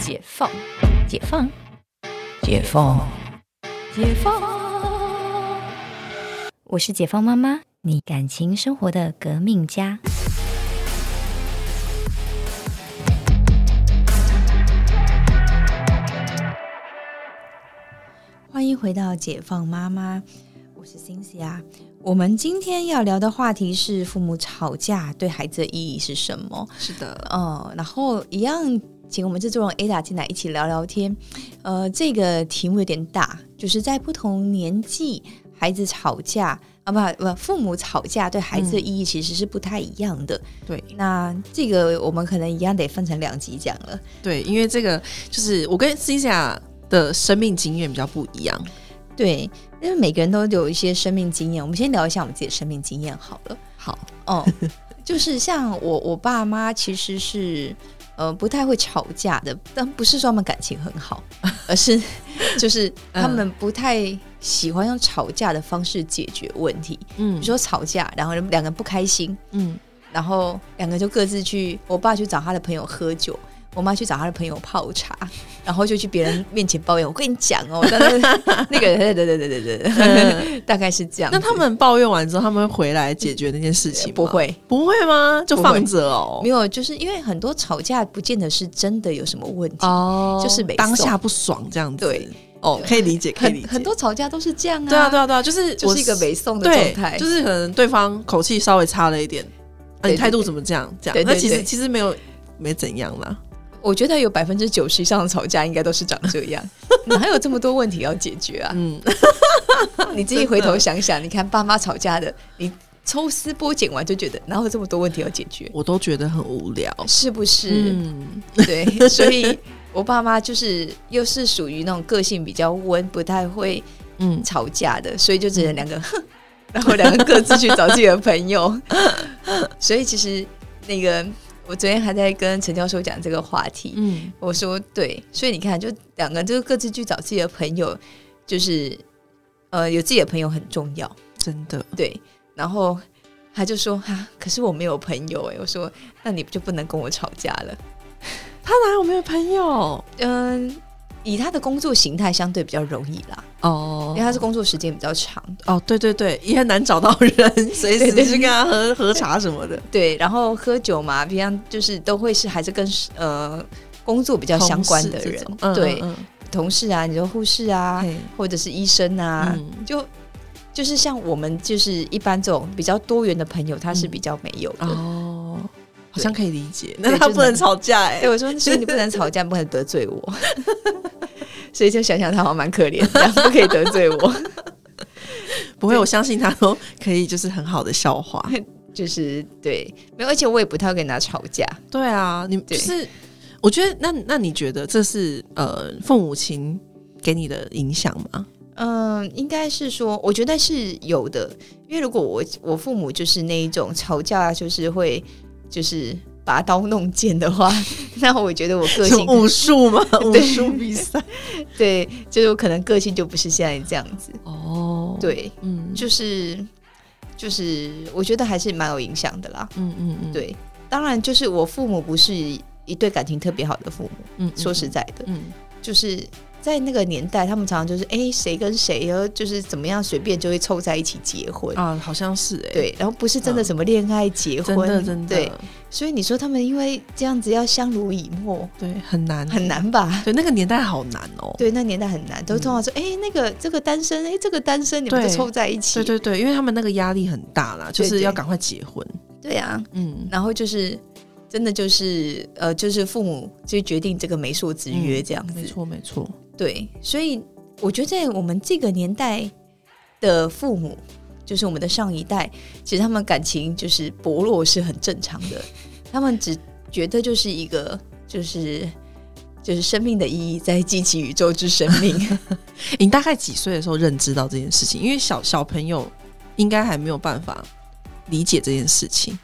解放，解放，解放，解放。我是解放妈妈，你感情生活的革命家。欢迎回到解放妈妈，我是 Cynthia。我们今天要聊的话题是父母吵架对孩子的意义是什么？是的，嗯，然后一样，请我们制作人 Ada 进来一起聊聊天。呃，这个题目有点大，就是在不同年纪，孩子吵架啊，不不，父母吵架对孩子的意义其实是不太一样的。对那这个我们可能一样得分成两集讲了。对，因为这个就是我跟 c i a 的生命经验比较不一样。对，因为每个人都有一些生命经验，我们先聊一下我们自己的生命经验好了。好，哦，就是像我我爸妈其实是呃不太会吵架的，但不是说他们感情很好，而是 就是他们不太喜欢用吵架的方式解决问题。嗯比如说吵架，然后两个人不开心，嗯，然后两个就各自去，我爸去找他的朋友喝酒。我妈去找她的朋友泡茶，然后就去别人面前抱怨。我跟你讲哦，那个，对对对对对大概是这样。那他们抱怨完之后，他们会回来解决那件事情吗不，会，不会吗？就放着哦没。有，就是因为很多吵架不见得是真的有什么问题，哦就是没当下不爽这样子。对，哦，可以理解，可以理很解。很多吵架都是这样啊。对啊，对啊，对啊，就是我就是一个没送的对状态，就是可能对方口气稍微差了一点，啊，你态度怎么这样？这样，那其实其实没有没怎样啦。我觉得有百分之九十以上的吵架应该都是长这样，哪有这么多问题要解决啊？嗯，你自己回头想想，你看爸妈吵架的，你抽丝剥茧完就觉得哪有这么多问题要解决，我都觉得很无聊。是不是？嗯，对，所以我爸妈就是又是属于那种个性比较温，不太会嗯，吵架的，所以就只能两个，哼，然后两个各自去找自己的朋友。所以其实那个，我昨天还在跟陈教授讲这个话题，嗯，我说对，所以你看，就两个就各自去找自己的朋友，就是呃有自己的朋友很重要，真的，对。然后他就说哈、可是我没有朋友哎，我说那你就不能跟我吵架了。他哪有没有朋友？嗯，以他的工作形态相对比较容易啦，哦。因为他是工作时间比较长，哦，对对对，也很难找到人，随时对对去跟他喝喝茶什么的。对，然后喝酒嘛，平常就是都会是还是跟呃工作比较相关的人。对，嗯同事啊，你说护士啊，嗯或者是医生啊，嗯。就就是像我们就是一般这种比较多元的朋友，他是嗯。比较没有的。哦，好像可以理解。那他不能吵架哎哎、，我说，所以你不能吵架，不能得罪我。所以就想想他好像蛮可怜的，不可以得罪我。不会，我相信他都可以，就是很好的笑话。就是对，没有，而且我也不太会跟他吵架。对啊，你对就是，我觉得那那你觉得这是呃父母亲给你的影响吗？嗯，应该是说，我觉得是有的，因为如果我我父母就是那一种吵架，就是会就是拔刀弄剑的话，那我觉得我个性武术嘛？武对术比赛？对，就是我可能个性就不是现在这样子。哦，，对，嗯，就是就是，我觉得还是蛮有影响的啦。嗯嗯嗯，对，当然就是我父母不是一对感情特别好的父母，嗯，说实在的，嗯，就是在那个年代，他们常常就是哎谁跟谁，然后就是怎么样随便就会凑在一起结婚。啊，好像是哎，对，然后不是真的什么恋爱结婚，真的真的，对，所以你说他们因为这样子要相濡以沫，对，很难很。难吧？对，那个年代好难哦。对，那年代很难，都通常说，哎、那个这个单身，哎、这个单身，你们就凑在一起，对对对，因为他们那个压力很大啦，就是要赶快结婚。对啊，嗯，然后就是真的就是呃，就是父母就决定这个媒妁之约这样子，没错没错。对，所以我觉得在我们这个年代的父母，就是我们的上一代，其实他们感情就是薄弱是很正常的，他们只觉得就是一个就是。就是生命的意义在激起宇宙之生命，你大概几岁的时候认知到这件事情？因为小小朋友应该还没有办法理解这件事情。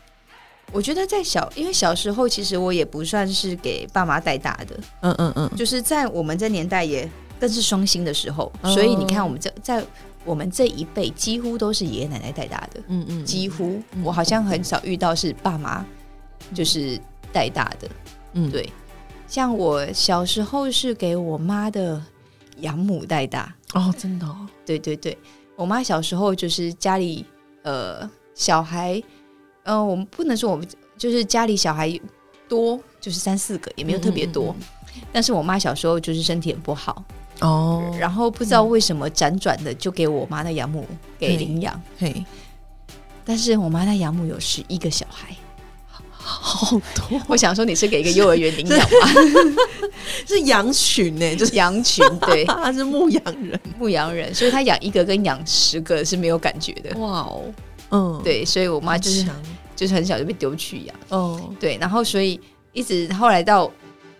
我觉得在小，因为小时候其实我也不算是给爸妈带大的，嗯嗯嗯，就是在我们这年代也更是双薪的时候，哦。所以你看我们这在我们这一辈几乎都是爷爷奶奶带大的，嗯嗯，几乎嗯我好像很少遇到是爸妈就是带大的，嗯。对。像我小时候是给我妈的养母带大，哦，真的、哦，对对对，我妈小时候就是家里呃小孩，呃，我们不能说我们就是家里小孩多，就是三四个，也没有特别多。嗯但是我妈小时候就是身体很不好，哦，然后不知道为什么辗转的就给我妈的养母给领养，嘿，但是我妈的养母有十一个小孩。好多，我想说你是给一个幼儿园领养吗？是羊群呢，就是羊群 对他是牧羊人，牧羊人，所以他养一个跟养十个是没有感觉的。哇哦，嗯，对，所以我妈就是就是很小就被丢去养。哦，对，然后所以一直后来到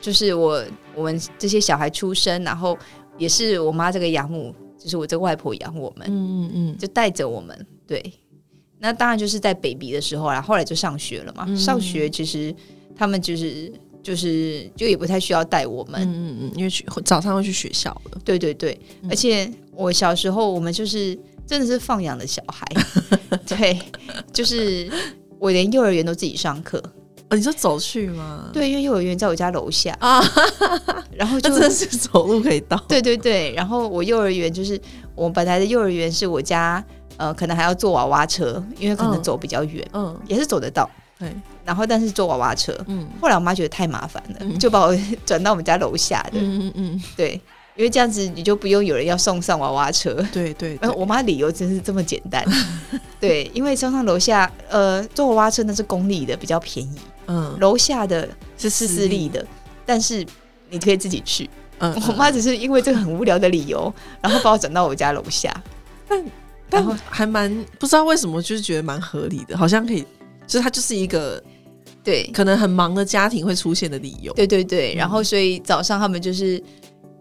就是我我们这些小孩出生，然后也是我妈这个养母，就是我这个外婆养我们，嗯嗯嗯，就带着我们。对，那当然就是在 baby 的时候啦，后来就上学了嘛。嗯上学其实他们就是就是就也不太需要带我们。嗯嗯嗯，因为去早上会去学校了，对对对，嗯而且我小时候我们就是真的是放养的小孩，对，就是我连幼儿园都自己上课。哦，你说走去吗？对，因为幼儿园在我家楼下。啊，然后就真的是走路可以到，对对对，然后我幼儿园就是我本来的幼儿园是我家呃，可能还要坐娃娃车，因为可能嗯走比较远，嗯，也是走得到。对，然后但是坐娃娃车，嗯。后来我妈觉得太麻烦了，嗯。就把我转到我们家楼下的。嗯嗯嗯，对，因为这样子你就不用有人要送上娃娃车。对对对，然 后我妈理由真是这么简单，对，因为上上楼下，呃，坐娃娃车那是公立的，比较便宜，嗯。楼下的是是私立，的，但是你可以自己去。嗯，我妈只是因为这个很无聊的理由，然后把我转到我家楼下。但还蛮不知道为什么，就是觉得蛮合理的，好像可以，就是它就是一个对，可能很忙的家庭会出现的理由，对对对，嗯。然后所以早上他们就是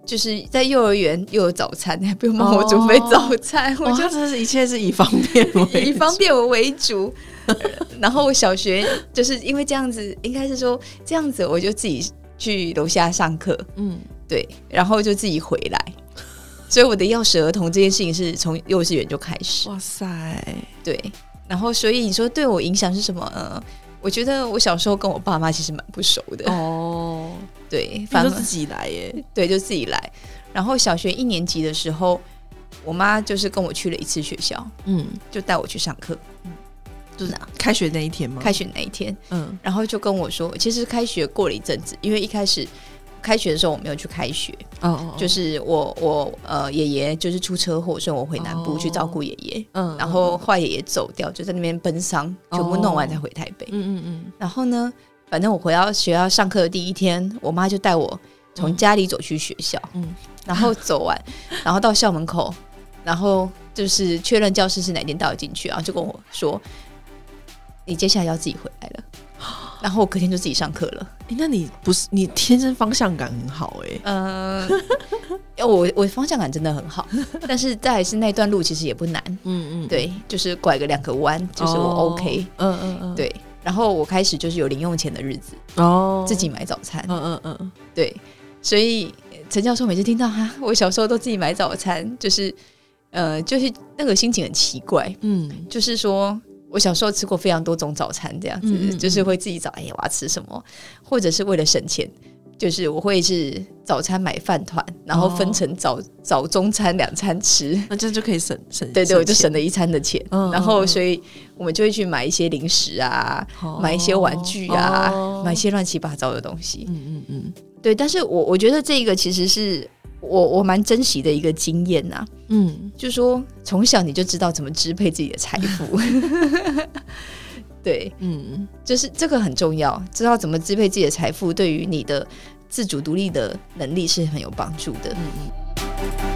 就是在幼儿园又有早餐，还不用帮我准备早餐，我哇，就是一切是以方便为 以方便我为主。然后我小学就是因为这样子，应该是说这样子，我就自己去楼下上课，嗯，对，然后就自己回来。所以我的钥匙儿童这件事情是从幼稚园就开始，哇塞，对。然后所以你说对我影响是什么？呃，我觉得我小时候跟我爸妈其实蛮不熟的，哦，对，反正自己来耶，对，就自己来。然后小学一年级的时候，我妈就是跟我去了一次学校，嗯，就带我去上课。嗯就是开学那一天吗？开学那一天，嗯然后就跟我说，其实开学过了一阵子，因为一开始开学的时候我没有去开学，哦哦，就是我我呃爷爷就是出车祸，所以我回南部哦去照顾爷爷。嗯，然后坏爷爷走掉，就在那边奔丧，全部弄完再回台北。嗯嗯嗯然后呢，反正我回到学校上课的第一天，我妈就带我从家里走去学校，嗯。然后走完，然后到校门口，然后就是确认教室是哪间带我进去，然后就跟我说，你接下来要自己回来了。然后我隔天就自己上课了。诶那你不是你天生方向感很好哎，嗯、我我方向感真的很好，但是再来是那段路其实也不难，嗯嗯，对，就是拐个两个弯，就是我哦 OK，、嗯嗯嗯，对。然后我开始就是有零用钱的日子，哦，自己买早餐，嗯嗯嗯，对，所以呃陈教授每次听到哈，我小时候都自己买早餐，就是呃，就是那个心情很奇怪，嗯。就是说我小时候吃过非常多种早餐，这样子，嗯嗯嗯。就是会自己找，哎呀，我要吃什么，或者是为了省钱。就是我会是早餐买饭团，然后分成早、早中餐两餐吃，那这样就可以省省，对对，我就省，了一餐的钱。嗯然后所以我们就会去买一些零食啊，哦。买一些玩具啊，哦。买一些乱七八糟的东西。嗯嗯嗯。对，但是我我觉得这个其实是我我蛮珍惜的一个经验呐、嗯，就说从小你就知道怎么支配自己的财富。对，嗯就是这个很重要，知道怎么支配自己的财富，对于你的自主独立的能力是很有帮助的。嗯嗯。